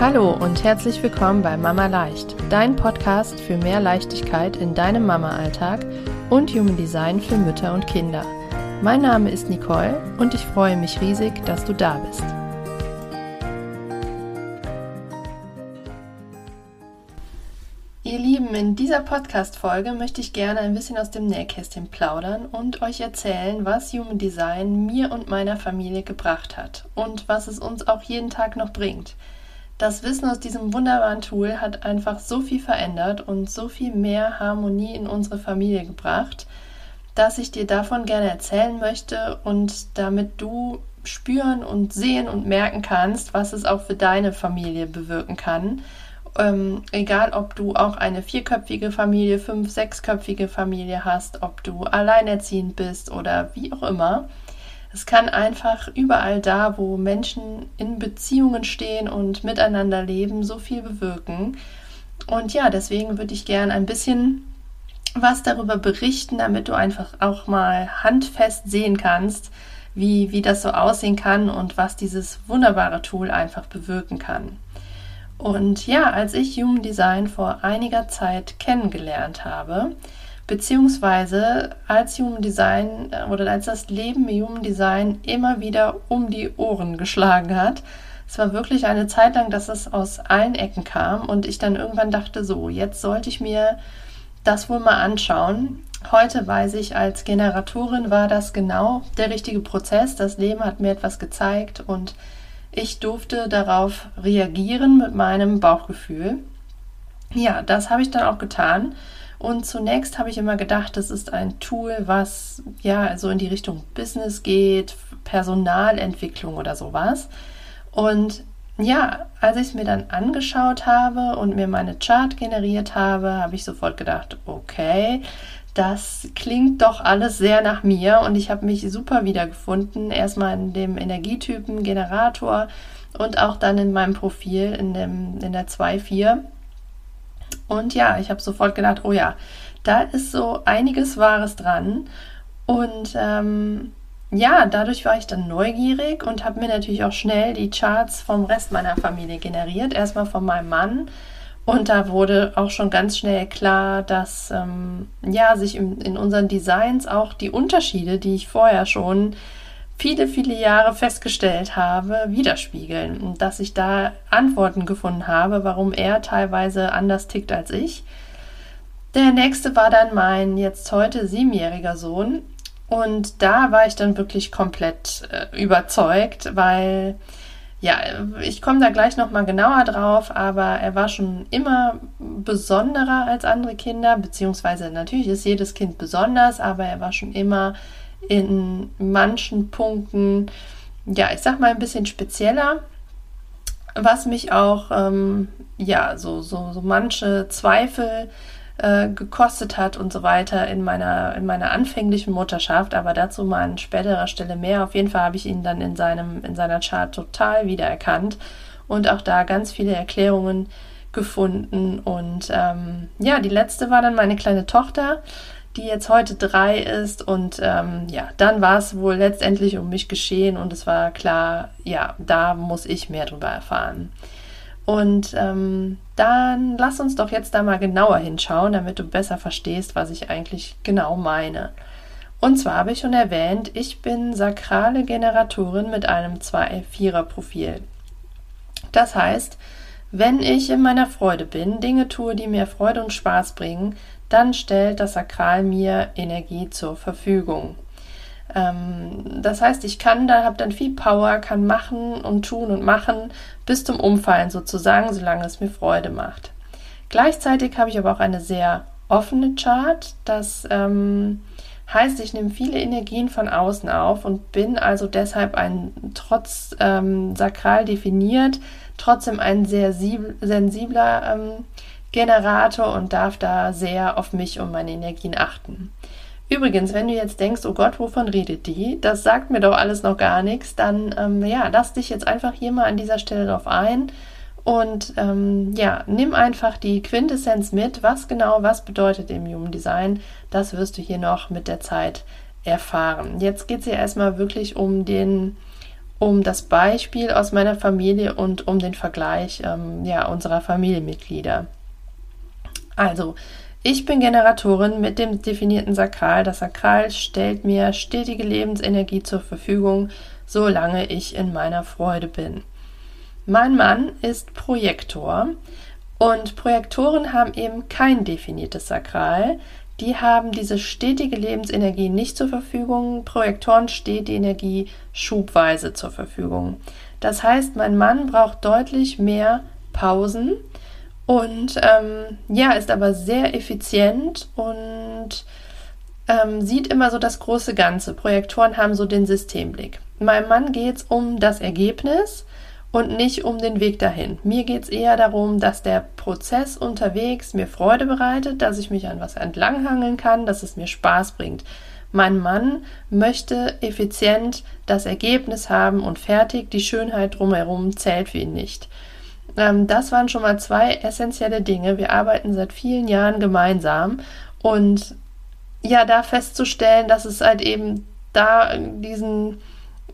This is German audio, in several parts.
Hallo und herzlich willkommen bei Mama Leicht, dein Podcast für mehr Leichtigkeit in deinem Mama-Alltag und Human Design für Mütter und Kinder. Mein Name ist Nicole und ich freue mich riesig, dass du da bist. Ihr Lieben, in dieser Podcast-Folge möchte ich gerne ein bisschen aus dem Nähkästchen plaudern und euch erzählen, was Human Design mir und meiner Familie gebracht hat und was es uns auch jeden Tag noch bringt. Das Wissen aus diesem wunderbaren Tool hat einfach so viel verändert und so viel mehr Harmonie in unsere Familie gebracht, dass ich dir davon gerne erzählen möchte und damit du spüren und sehen und merken kannst, was es auch für deine Familie bewirken kann. Ähm, egal, ob du auch eine vierköpfige Familie, fünf, sechsköpfige Familie hast, ob du alleinerziehend bist oder wie auch immer. Es kann einfach überall da, wo Menschen in Beziehungen stehen und miteinander leben, so viel bewirken. Und ja, deswegen würde ich gerne ein bisschen was darüber berichten, damit du einfach auch mal handfest sehen kannst, wie, wie das so aussehen kann und was dieses wunderbare Tool einfach bewirken kann. Und ja, als ich Human Design vor einiger Zeit kennengelernt habe, beziehungsweise als Human Design äh, oder als das Leben Human Design immer wieder um die Ohren geschlagen hat. Es war wirklich eine Zeit lang, dass es aus allen Ecken kam und ich dann irgendwann dachte, so, jetzt sollte ich mir das wohl mal anschauen. Heute weiß ich, als Generatorin war das genau der richtige Prozess. Das Leben hat mir etwas gezeigt und ich durfte darauf reagieren mit meinem Bauchgefühl. Ja, das habe ich dann auch getan und zunächst habe ich immer gedacht, das ist ein Tool, was ja so in die Richtung Business geht, Personalentwicklung oder sowas. Und ja, als ich es mir dann angeschaut habe und mir meine Chart generiert habe, habe ich sofort gedacht, okay, das klingt doch alles sehr nach mir und ich habe mich super wiedergefunden. Erstmal in dem Energietypen Generator und auch dann in meinem Profil in, dem, in der 2.4. Und ja, ich habe sofort gedacht, oh ja, da ist so einiges Wahres dran. Und ähm, ja, dadurch war ich dann neugierig und habe mir natürlich auch schnell die Charts vom Rest meiner Familie generiert. Erstmal von meinem Mann. Und da wurde auch schon ganz schnell klar, dass ähm, ja, sich in, in unseren Designs auch die Unterschiede, die ich vorher schon viele, viele Jahre festgestellt habe, widerspiegeln dass ich da Antworten gefunden habe, warum er teilweise anders tickt als ich. Der nächste war dann mein jetzt heute siebenjähriger Sohn und da war ich dann wirklich komplett äh, überzeugt, weil ja, ich komme da gleich noch mal genauer drauf, aber er war schon immer besonderer als andere Kinder, beziehungsweise natürlich ist jedes Kind besonders, aber er war schon immer in manchen Punkten, ja, ich sag mal ein bisschen spezieller, was mich auch, ähm, ja, so, so, so manche Zweifel äh, gekostet hat und so weiter in meiner, in meiner anfänglichen Mutterschaft, aber dazu mal an späterer Stelle mehr. Auf jeden Fall habe ich ihn dann in, seinem, in seiner Chart total wiedererkannt und auch da ganz viele Erklärungen gefunden. Und ähm, ja, die letzte war dann meine kleine Tochter die jetzt heute drei ist. Und ähm, ja, dann war es wohl letztendlich um mich geschehen und es war klar, ja, da muss ich mehr drüber erfahren. Und ähm, dann lass uns doch jetzt da mal genauer hinschauen, damit du besser verstehst, was ich eigentlich genau meine. Und zwar habe ich schon erwähnt, ich bin sakrale Generatorin mit einem 2-4er-Profil. Das heißt, wenn ich in meiner Freude bin, Dinge tue, die mir Freude und Spaß bringen, dann stellt das Sakral mir Energie zur Verfügung. Ähm, das heißt, ich kann da, habe dann viel Power, kann machen und tun und machen bis zum Umfallen sozusagen, solange es mir Freude macht. Gleichzeitig habe ich aber auch eine sehr offene Chart. Das ähm, heißt, ich nehme viele Energien von außen auf und bin also deshalb ein trotz ähm, sakral definiert, trotzdem ein sehr sensibler ähm, Generator und darf da sehr auf mich und meine Energien achten. Übrigens, wenn du jetzt denkst, oh Gott, wovon redet die? Das sagt mir doch alles noch gar nichts, dann ähm, ja, lass dich jetzt einfach hier mal an dieser Stelle drauf ein und ähm, ja, nimm einfach die Quintessenz mit, was genau, was bedeutet im Human Design. Das wirst du hier noch mit der Zeit erfahren. Jetzt geht es ja erstmal wirklich um den um das Beispiel aus meiner Familie und um den Vergleich ähm, ja, unserer Familienmitglieder. Also, ich bin Generatorin mit dem definierten Sakral. Das Sakral stellt mir stetige Lebensenergie zur Verfügung, solange ich in meiner Freude bin. Mein Mann ist Projektor und Projektoren haben eben kein definiertes Sakral. Die haben diese stetige Lebensenergie nicht zur Verfügung. Projektoren steht die Energie schubweise zur Verfügung. Das heißt, mein Mann braucht deutlich mehr Pausen und ähm, ja, ist aber sehr effizient und ähm, sieht immer so das große Ganze. Projektoren haben so den Systemblick. Meinem Mann geht es um das Ergebnis und nicht um den Weg dahin. Mir geht es eher darum, dass der Prozess unterwegs mir Freude bereitet, dass ich mich an was entlanghangeln kann, dass es mir Spaß bringt. Mein Mann möchte effizient das Ergebnis haben und fertig. Die Schönheit drumherum zählt für ihn nicht. Ähm, das waren schon mal zwei essentielle Dinge. Wir arbeiten seit vielen Jahren gemeinsam und ja, da festzustellen, dass es halt eben da diesen,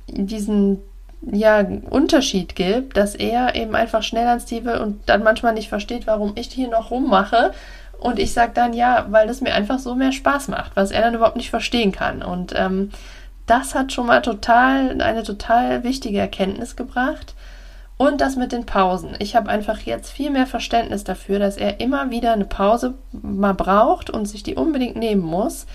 diesen ja, Unterschied gibt, dass er eben einfach schnell ans Ziel will und dann manchmal nicht versteht, warum ich hier noch rummache. Und ich sage dann ja, weil es mir einfach so mehr Spaß macht, was er dann überhaupt nicht verstehen kann. Und ähm, das hat schon mal total eine total wichtige Erkenntnis gebracht. Und das mit den Pausen. Ich habe einfach jetzt viel mehr Verständnis dafür, dass er immer wieder eine Pause mal braucht und sich die unbedingt nehmen muss.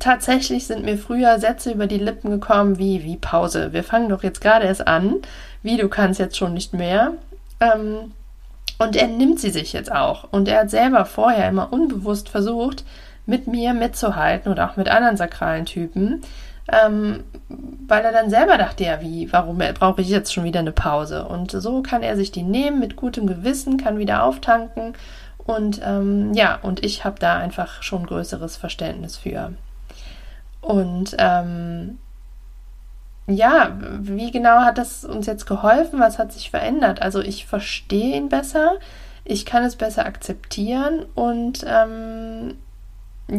Tatsächlich sind mir früher Sätze über die Lippen gekommen wie, wie Pause. Wir fangen doch jetzt gerade erst an. Wie, du kannst jetzt schon nicht mehr. Ähm, und er nimmt sie sich jetzt auch. Und er hat selber vorher immer unbewusst versucht, mit mir mitzuhalten oder auch mit anderen sakralen Typen ähm, weil er dann selber dachte, ja, wie, warum brauche ich jetzt schon wieder eine Pause? Und so kann er sich die nehmen mit gutem Gewissen, kann wieder auftanken und ähm, ja, und ich habe da einfach schon größeres Verständnis für. Und ähm, ja, wie genau hat das uns jetzt geholfen? Was hat sich verändert? Also ich verstehe ihn besser, ich kann es besser akzeptieren und ähm,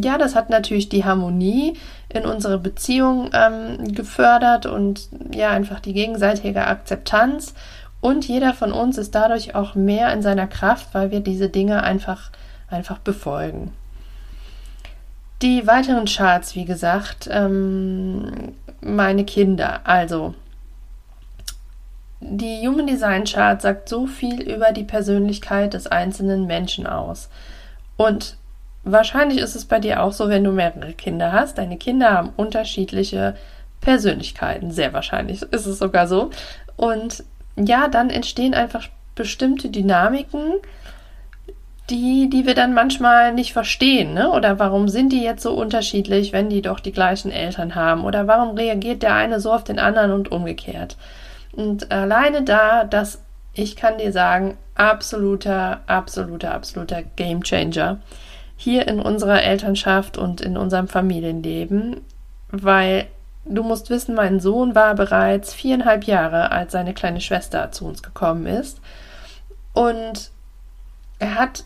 ja, das hat natürlich die Harmonie in unsere Beziehung ähm, gefördert und ja, einfach die gegenseitige Akzeptanz. Und jeder von uns ist dadurch auch mehr in seiner Kraft, weil wir diese Dinge einfach, einfach befolgen. Die weiteren Charts, wie gesagt, ähm, meine Kinder. Also, die Human Design Chart sagt so viel über die Persönlichkeit des einzelnen Menschen aus. Und Wahrscheinlich ist es bei dir auch so, wenn du mehrere Kinder hast. Deine Kinder haben unterschiedliche Persönlichkeiten. Sehr wahrscheinlich ist es sogar so. Und ja, dann entstehen einfach bestimmte Dynamiken, die, die wir dann manchmal nicht verstehen. Ne? Oder warum sind die jetzt so unterschiedlich, wenn die doch die gleichen Eltern haben? Oder warum reagiert der eine so auf den anderen und umgekehrt? Und alleine da, dass ich kann dir sagen, absoluter, absoluter, absoluter Game Changer hier in unserer Elternschaft und in unserem Familienleben, weil du musst wissen, mein Sohn war bereits viereinhalb Jahre, als seine kleine Schwester zu uns gekommen ist. Und er hat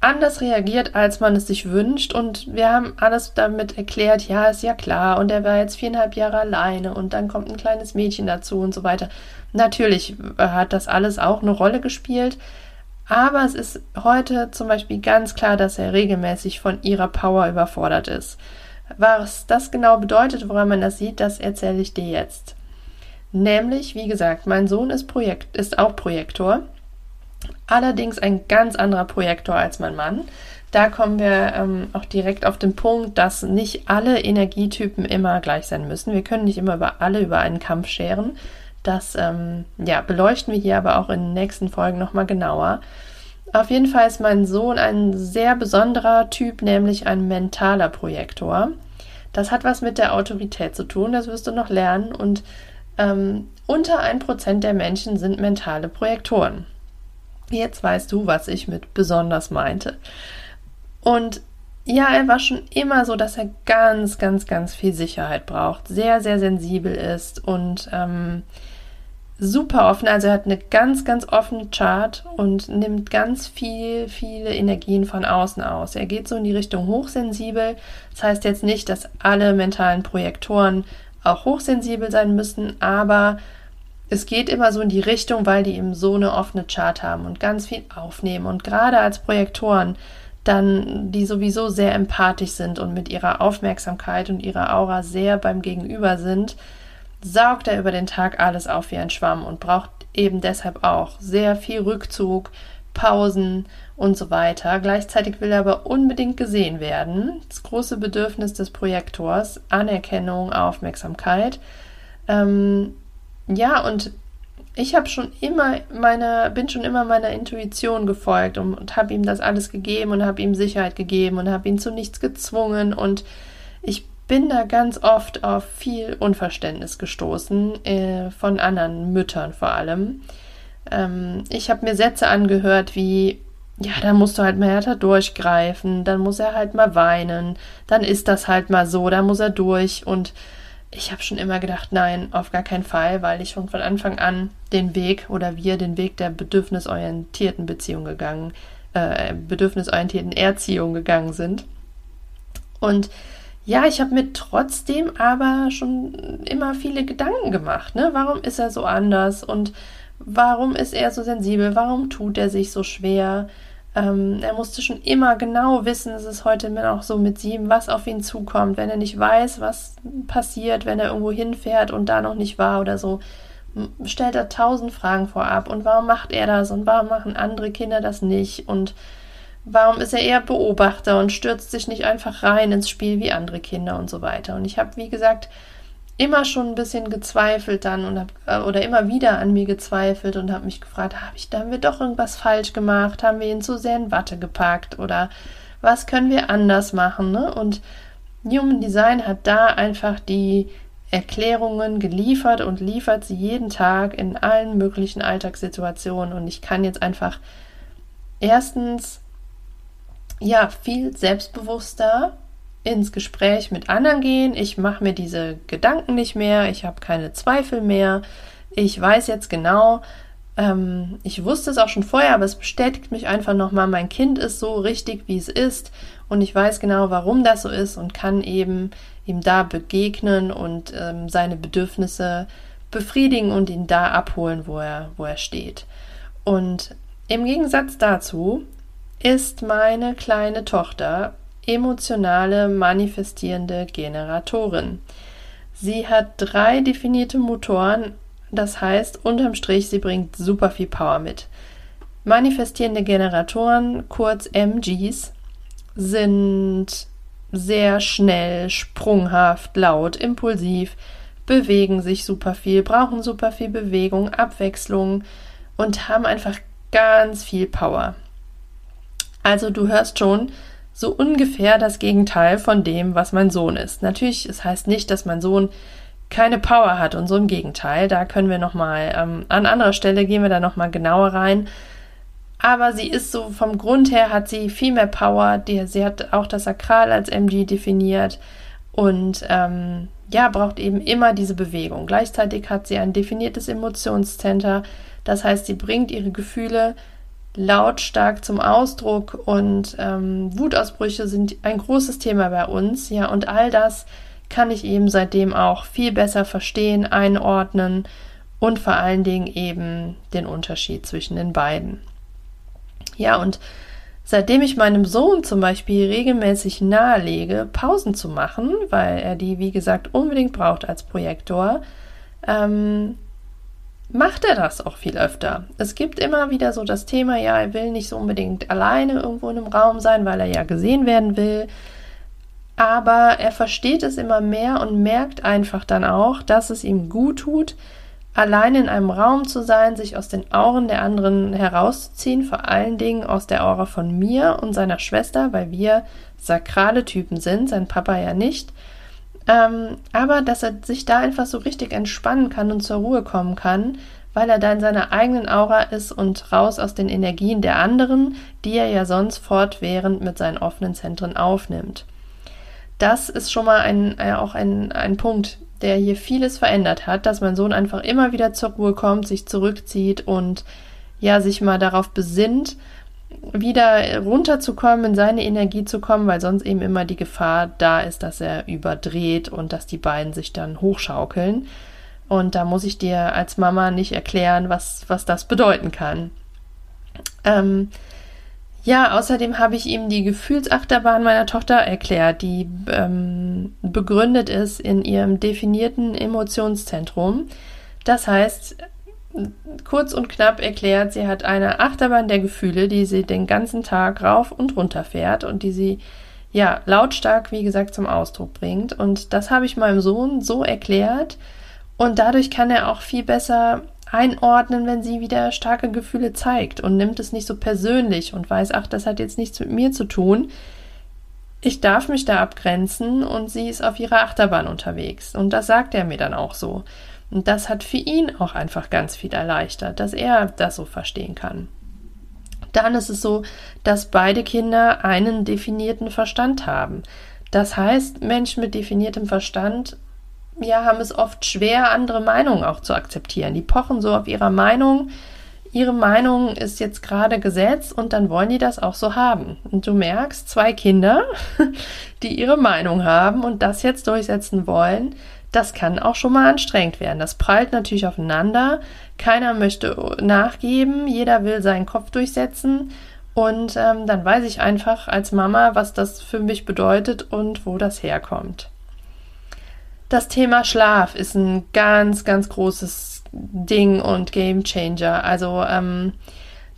anders reagiert, als man es sich wünscht. Und wir haben alles damit erklärt, ja, ist ja klar. Und er war jetzt viereinhalb Jahre alleine und dann kommt ein kleines Mädchen dazu und so weiter. Natürlich hat das alles auch eine Rolle gespielt. Aber es ist heute zum Beispiel ganz klar, dass er regelmäßig von ihrer Power überfordert ist. Was das genau bedeutet, woran man das sieht, das erzähle ich dir jetzt. Nämlich, wie gesagt, mein Sohn ist, Projekt, ist auch Projektor, allerdings ein ganz anderer Projektor als mein Mann. Da kommen wir ähm, auch direkt auf den Punkt, dass nicht alle Energietypen immer gleich sein müssen. Wir können nicht immer über alle über einen Kampf scheren. Das ähm, ja, beleuchten wir hier aber auch in den nächsten Folgen nochmal genauer. Auf jeden Fall ist mein Sohn ein sehr besonderer Typ, nämlich ein mentaler Projektor. Das hat was mit der Autorität zu tun, das wirst du noch lernen. Und ähm, unter 1% der Menschen sind mentale Projektoren. Jetzt weißt du, was ich mit besonders meinte. Und ja, er war schon immer so, dass er ganz, ganz, ganz viel Sicherheit braucht, sehr, sehr sensibel ist und ähm, super offen. Also er hat eine ganz, ganz offene Chart und nimmt ganz viel, viele Energien von außen aus. Er geht so in die Richtung hochsensibel. Das heißt jetzt nicht, dass alle mentalen Projektoren auch hochsensibel sein müssen, aber es geht immer so in die Richtung, weil die eben so eine offene Chart haben und ganz viel aufnehmen. Und gerade als Projektoren, dann, die sowieso sehr empathisch sind und mit ihrer Aufmerksamkeit und ihrer Aura sehr beim Gegenüber sind, saugt er über den Tag alles auf wie ein Schwamm und braucht eben deshalb auch sehr viel Rückzug, Pausen und so weiter. Gleichzeitig will er aber unbedingt gesehen werden. Das große Bedürfnis des Projektors, Anerkennung, Aufmerksamkeit. Ähm, ja, und ich habe schon immer meiner, bin schon immer meiner Intuition gefolgt und, und habe ihm das alles gegeben und habe ihm Sicherheit gegeben und habe ihn zu nichts gezwungen und bin da ganz oft auf viel Unverständnis gestoßen, äh, von anderen Müttern vor allem. Ähm, ich habe mir Sätze angehört wie, ja, da musst du halt mal härter durchgreifen, dann muss er halt mal weinen, dann ist das halt mal so, da muss er durch. Und ich habe schon immer gedacht, nein, auf gar keinen Fall, weil ich schon von Anfang an den Weg oder wir den Weg der bedürfnisorientierten Beziehung gegangen, äh, bedürfnisorientierten Erziehung gegangen sind. Und ja, ich habe mir trotzdem aber schon immer viele Gedanken gemacht. Ne? Warum ist er so anders und warum ist er so sensibel? Warum tut er sich so schwer? Ähm, er musste schon immer genau wissen, es ist heute noch so mit sieben, was auf ihn zukommt. Wenn er nicht weiß, was passiert, wenn er irgendwo hinfährt und da noch nicht war oder so, stellt er tausend Fragen vorab. Und warum macht er das und warum machen andere Kinder das nicht? Und Warum ist er eher Beobachter und stürzt sich nicht einfach rein ins Spiel wie andere Kinder und so weiter? Und ich habe, wie gesagt, immer schon ein bisschen gezweifelt dann und hab, äh, oder immer wieder an mir gezweifelt und habe mich gefragt, habe ich, da haben wir doch irgendwas falsch gemacht? Haben wir ihn zu sehr in Watte gepackt oder was können wir anders machen? Ne? Und Human Design hat da einfach die Erklärungen geliefert und liefert sie jeden Tag in allen möglichen Alltagssituationen und ich kann jetzt einfach erstens ja, viel selbstbewusster ins Gespräch mit anderen gehen. Ich mache mir diese Gedanken nicht mehr, ich habe keine Zweifel mehr. Ich weiß jetzt genau, ähm, ich wusste es auch schon vorher, aber es bestätigt mich einfach nochmal, mein Kind ist so richtig, wie es ist und ich weiß genau, warum das so ist und kann eben ihm da begegnen und ähm, seine Bedürfnisse befriedigen und ihn da abholen, wo er, wo er steht. Und im Gegensatz dazu ist meine kleine Tochter emotionale manifestierende Generatorin. Sie hat drei definierte Motoren, das heißt unterm Strich, sie bringt super viel Power mit. Manifestierende Generatoren, kurz MGs, sind sehr schnell, sprunghaft, laut, impulsiv, bewegen sich super viel, brauchen super viel Bewegung, Abwechslung und haben einfach ganz viel Power. Also du hörst schon so ungefähr das Gegenteil von dem, was mein Sohn ist. Natürlich, es heißt nicht, dass mein Sohn keine Power hat und so im Gegenteil. Da können wir noch mal ähm, an anderer Stelle gehen wir da noch mal genauer rein. Aber sie ist so vom Grund her hat sie viel mehr Power. Die, sie hat auch das Sakral als MG definiert und ähm, ja braucht eben immer diese Bewegung. Gleichzeitig hat sie ein definiertes Emotionscenter. Das heißt, sie bringt ihre Gefühle lautstark zum Ausdruck und ähm, Wutausbrüche sind ein großes Thema bei uns, ja, und all das kann ich eben seitdem auch viel besser verstehen, einordnen und vor allen Dingen eben den Unterschied zwischen den beiden. Ja, und seitdem ich meinem Sohn zum Beispiel regelmäßig nahelege, Pausen zu machen, weil er die, wie gesagt, unbedingt braucht als Projektor, ähm, macht er das auch viel öfter. Es gibt immer wieder so das Thema, ja, er will nicht so unbedingt alleine irgendwo in einem Raum sein, weil er ja gesehen werden will. Aber er versteht es immer mehr und merkt einfach dann auch, dass es ihm gut tut, allein in einem Raum zu sein, sich aus den Auren der anderen herauszuziehen, vor allen Dingen aus der Aura von mir und seiner Schwester, weil wir sakrale Typen sind, sein Papa ja nicht. Ähm, aber dass er sich da einfach so richtig entspannen kann und zur Ruhe kommen kann, weil er da in seiner eigenen Aura ist und raus aus den Energien der anderen, die er ja sonst fortwährend mit seinen offenen Zentren aufnimmt. Das ist schon mal ein, äh, auch ein, ein Punkt, der hier vieles verändert hat, dass mein Sohn einfach immer wieder zur Ruhe kommt, sich zurückzieht und ja, sich mal darauf besinnt, wieder runterzukommen, in seine Energie zu kommen, weil sonst eben immer die Gefahr da ist, dass er überdreht und dass die beiden sich dann hochschaukeln. Und da muss ich dir als Mama nicht erklären, was, was das bedeuten kann. Ähm, ja, außerdem habe ich ihm die Gefühlsachterbahn meiner Tochter erklärt, die ähm, begründet ist in ihrem definierten Emotionszentrum. Das heißt, kurz und knapp erklärt, sie hat eine Achterbahn der Gefühle, die sie den ganzen Tag rauf und runter fährt und die sie ja lautstark, wie gesagt, zum Ausdruck bringt. Und das habe ich meinem Sohn so erklärt und dadurch kann er auch viel besser einordnen, wenn sie wieder starke Gefühle zeigt und nimmt es nicht so persönlich und weiß, ach, das hat jetzt nichts mit mir zu tun. Ich darf mich da abgrenzen und sie ist auf ihrer Achterbahn unterwegs. Und das sagt er mir dann auch so. Und das hat für ihn auch einfach ganz viel erleichtert, dass er das so verstehen kann. Dann ist es so, dass beide Kinder einen definierten Verstand haben. Das heißt, Menschen mit definiertem Verstand ja, haben es oft schwer, andere Meinungen auch zu akzeptieren. Die pochen so auf ihrer Meinung. Ihre Meinung ist jetzt gerade Gesetz und dann wollen die das auch so haben. Und du merkst, zwei Kinder, die ihre Meinung haben und das jetzt durchsetzen wollen, das kann auch schon mal anstrengend werden. Das prallt natürlich aufeinander. Keiner möchte nachgeben, jeder will seinen Kopf durchsetzen. Und ähm, dann weiß ich einfach als Mama, was das für mich bedeutet und wo das herkommt. Das Thema Schlaf ist ein ganz, ganz großes Ding und Game Changer. Also ähm,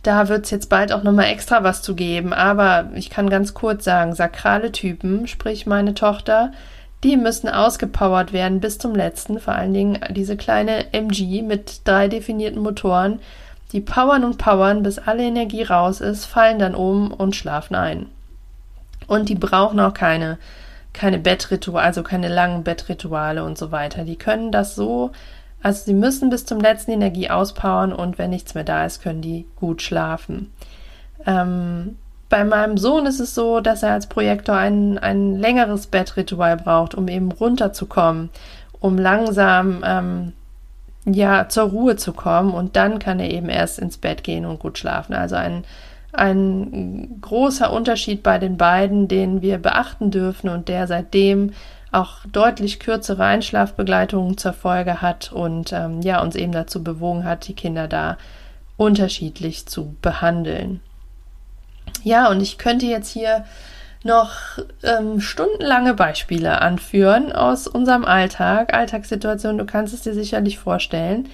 da wird es jetzt bald auch nochmal extra was zu geben. Aber ich kann ganz kurz sagen, sakrale Typen, sprich meine Tochter, die müssen ausgepowert werden bis zum letzten. Vor allen Dingen diese kleine MG mit drei definierten Motoren. Die powern und powern, bis alle Energie raus ist, fallen dann um und schlafen ein. Und die brauchen auch keine keine Bettrituale, also keine langen Bettrituale und so weiter. Die können das so, also sie müssen bis zum letzten Energie auspowern und wenn nichts mehr da ist, können die gut schlafen. Ähm, bei meinem Sohn ist es so, dass er als Projektor ein, ein längeres Bettritual braucht, um eben runterzukommen, um langsam ähm, ja zur Ruhe zu kommen und dann kann er eben erst ins Bett gehen und gut schlafen. Also ein ein großer Unterschied bei den beiden, den wir beachten dürfen und der seitdem auch deutlich kürzere Einschlafbegleitungen zur Folge hat und ähm, ja uns eben dazu bewogen hat, die Kinder da unterschiedlich zu behandeln. Ja, und ich könnte jetzt hier noch ähm, stundenlange Beispiele anführen aus unserem Alltag, Alltagssituationen. Du kannst es dir sicherlich vorstellen.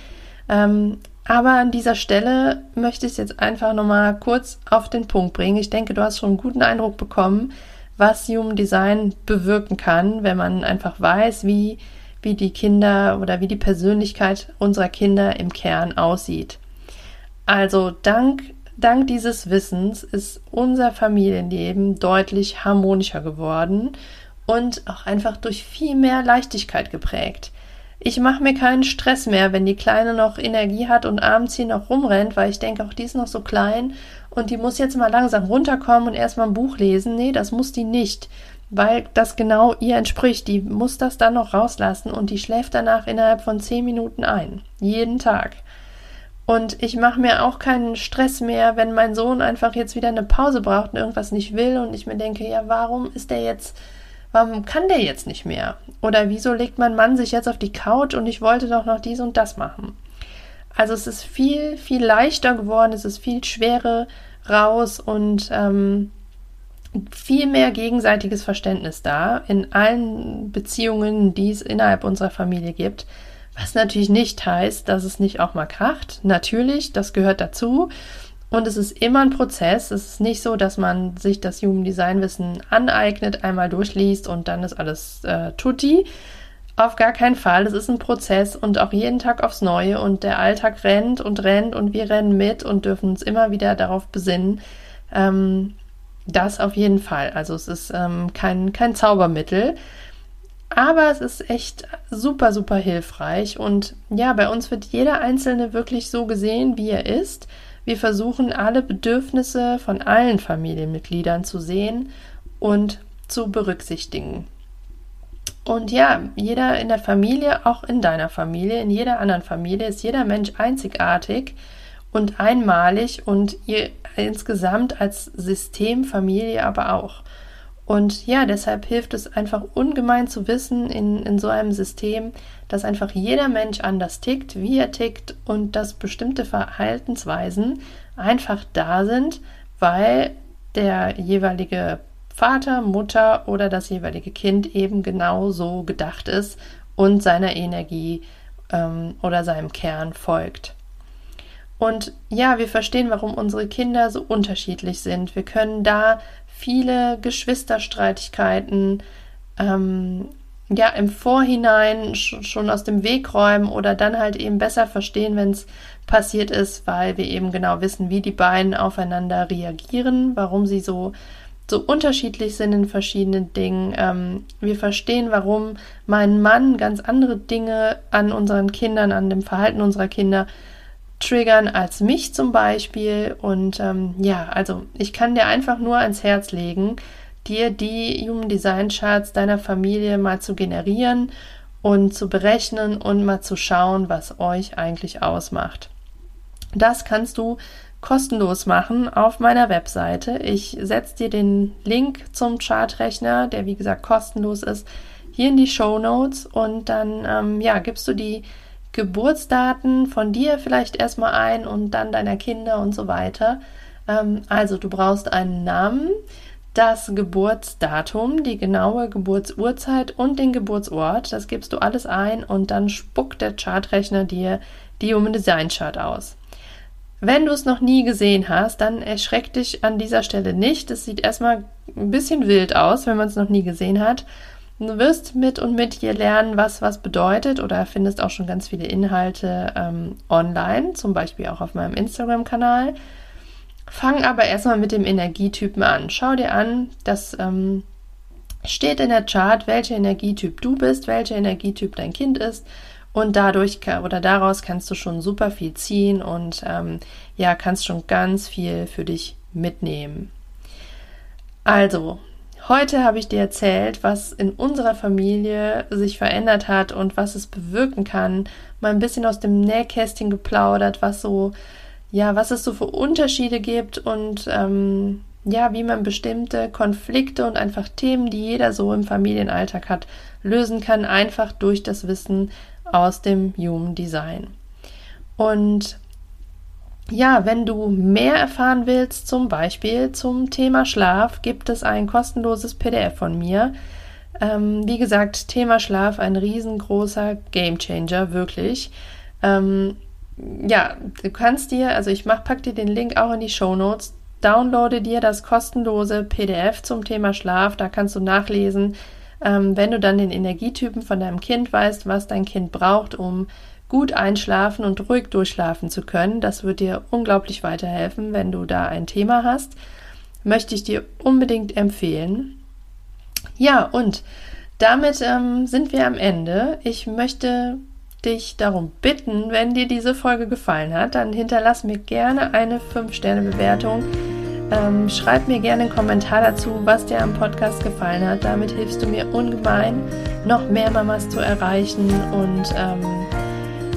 Ähm, aber an dieser Stelle möchte ich es jetzt einfach nochmal kurz auf den Punkt bringen. Ich denke, du hast schon einen guten Eindruck bekommen, was Human Design bewirken kann, wenn man einfach weiß, wie, wie die Kinder oder wie die Persönlichkeit unserer Kinder im Kern aussieht. Also dank, dank dieses Wissens ist unser Familienleben deutlich harmonischer geworden und auch einfach durch viel mehr Leichtigkeit geprägt. Ich mache mir keinen Stress mehr, wenn die Kleine noch Energie hat und abends hier noch rumrennt, weil ich denke, auch die ist noch so klein und die muss jetzt mal langsam runterkommen und erstmal ein Buch lesen. Nee, das muss die nicht, weil das genau ihr entspricht. Die muss das dann noch rauslassen und die schläft danach innerhalb von zehn Minuten ein. Jeden Tag. Und ich mache mir auch keinen Stress mehr, wenn mein Sohn einfach jetzt wieder eine Pause braucht und irgendwas nicht will und ich mir denke, ja, warum ist der jetzt warum kann der jetzt nicht mehr? Oder wieso legt mein Mann sich jetzt auf die Couch und ich wollte doch noch dies und das machen? Also es ist viel, viel leichter geworden, es ist viel schwerer raus und ähm, viel mehr gegenseitiges Verständnis da in allen Beziehungen, die es innerhalb unserer Familie gibt. Was natürlich nicht heißt, dass es nicht auch mal kracht. Natürlich, das gehört dazu. Und es ist immer ein Prozess. Es ist nicht so, dass man sich das Human Design Wissen aneignet, einmal durchliest und dann ist alles äh, tutti. Auf gar keinen Fall. Es ist ein Prozess und auch jeden Tag aufs Neue und der Alltag rennt und rennt und wir rennen mit und dürfen uns immer wieder darauf besinnen. Ähm, das auf jeden Fall. Also es ist ähm, kein, kein Zaubermittel. Aber es ist echt super, super hilfreich. Und ja, bei uns wird jeder Einzelne wirklich so gesehen, wie er ist. Wir versuchen alle Bedürfnisse von allen Familienmitgliedern zu sehen und zu berücksichtigen. Und ja, jeder in der Familie, auch in deiner Familie, in jeder anderen Familie ist jeder Mensch einzigartig und einmalig und ihr insgesamt als Systemfamilie aber auch. Und ja, deshalb hilft es einfach ungemein zu wissen in, in so einem System, dass einfach jeder Mensch anders tickt, wie er tickt und dass bestimmte Verhaltensweisen einfach da sind, weil der jeweilige Vater, Mutter oder das jeweilige Kind eben genau so gedacht ist und seiner Energie ähm, oder seinem Kern folgt. Und ja, wir verstehen, warum unsere Kinder so unterschiedlich sind. Wir können da viele Geschwisterstreitigkeiten ähm, ja im Vorhinein schon aus dem Weg räumen oder dann halt eben besser verstehen, wenn es passiert ist, weil wir eben genau wissen, wie die beiden aufeinander reagieren, warum sie so so unterschiedlich sind in verschiedenen Dingen. Ähm, wir verstehen, warum mein Mann ganz andere Dinge an unseren Kindern, an dem Verhalten unserer Kinder triggern als mich zum Beispiel. Und ähm, ja, also ich kann dir einfach nur ans Herz legen, dir die Human Design Charts deiner Familie mal zu generieren und zu berechnen und mal zu schauen, was euch eigentlich ausmacht. Das kannst du kostenlos machen auf meiner Webseite. Ich setze dir den Link zum Chartrechner, der wie gesagt kostenlos ist, hier in die Show Notes und dann ähm, ja, gibst du die Geburtsdaten von dir vielleicht erstmal ein und dann deiner Kinder und so weiter. Ähm, also du brauchst einen Namen, das Geburtsdatum, die genaue Geburtsurzeit und den Geburtsort. Das gibst du alles ein und dann spuckt der Chartrechner dir die Human Design Chart aus. Wenn du es noch nie gesehen hast, dann erschreck dich an dieser Stelle nicht. Es sieht erstmal ein bisschen wild aus, wenn man es noch nie gesehen hat. Du wirst mit und mit hier lernen, was was bedeutet oder findest auch schon ganz viele Inhalte ähm, online, zum Beispiel auch auf meinem Instagram-Kanal. Fang aber erstmal mit dem Energietypen an. Schau dir an, das ähm, steht in der Chart, welcher Energietyp du bist, welcher Energietyp dein Kind ist und dadurch oder daraus kannst du schon super viel ziehen und ähm, ja, kannst schon ganz viel für dich mitnehmen. Also, Heute habe ich dir erzählt, was in unserer Familie sich verändert hat und was es bewirken kann. Mal ein bisschen aus dem Nähkästchen geplaudert, was so, ja, was es so für Unterschiede gibt und ähm, ja, wie man bestimmte Konflikte und einfach Themen, die jeder so im Familienalltag hat, lösen kann, einfach durch das Wissen aus dem Human Design. Und ja, wenn du mehr erfahren willst, zum Beispiel zum Thema Schlaf, gibt es ein kostenloses PDF von mir. Ähm, wie gesagt, Thema Schlaf, ein riesengroßer Gamechanger, wirklich. Ähm, ja, du kannst dir, also ich mach, pack dir den Link auch in die Show Notes. Downloade dir das kostenlose PDF zum Thema Schlaf. Da kannst du nachlesen, ähm, wenn du dann den Energietypen von deinem Kind weißt, was dein Kind braucht, um gut einschlafen und ruhig durchschlafen zu können. Das wird dir unglaublich weiterhelfen, wenn du da ein Thema hast. Möchte ich dir unbedingt empfehlen. Ja, und damit ähm, sind wir am Ende. Ich möchte dich darum bitten, wenn dir diese Folge gefallen hat, dann hinterlass mir gerne eine 5-Sterne-Bewertung. Ähm, schreib mir gerne einen Kommentar dazu, was dir am Podcast gefallen hat. Damit hilfst du mir ungemein, noch mehr Mamas zu erreichen und ähm,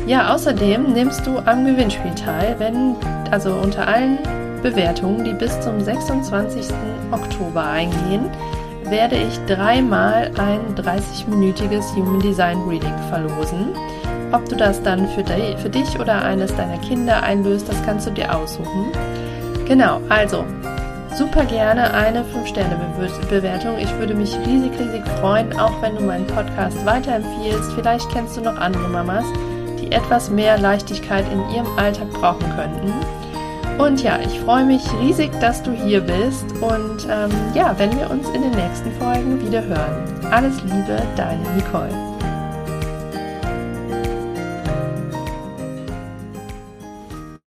ja, außerdem nimmst du am Gewinnspiel teil, wenn, also unter allen Bewertungen, die bis zum 26. Oktober eingehen, werde ich dreimal ein 30-minütiges Human Design Reading verlosen. Ob du das dann für, di für dich oder eines deiner Kinder einlöst, das kannst du dir aussuchen. Genau, also super gerne eine 5-Sterne-Bewertung. Ich würde mich riesig, riesig freuen, auch wenn du meinen Podcast weiterempfiehlst. Vielleicht kennst du noch andere Mamas, etwas mehr Leichtigkeit in ihrem Alltag brauchen könnten. Und ja, ich freue mich riesig, dass du hier bist und ähm, ja, wenn wir uns in den nächsten Folgen wieder hören. Alles Liebe, deine Nicole.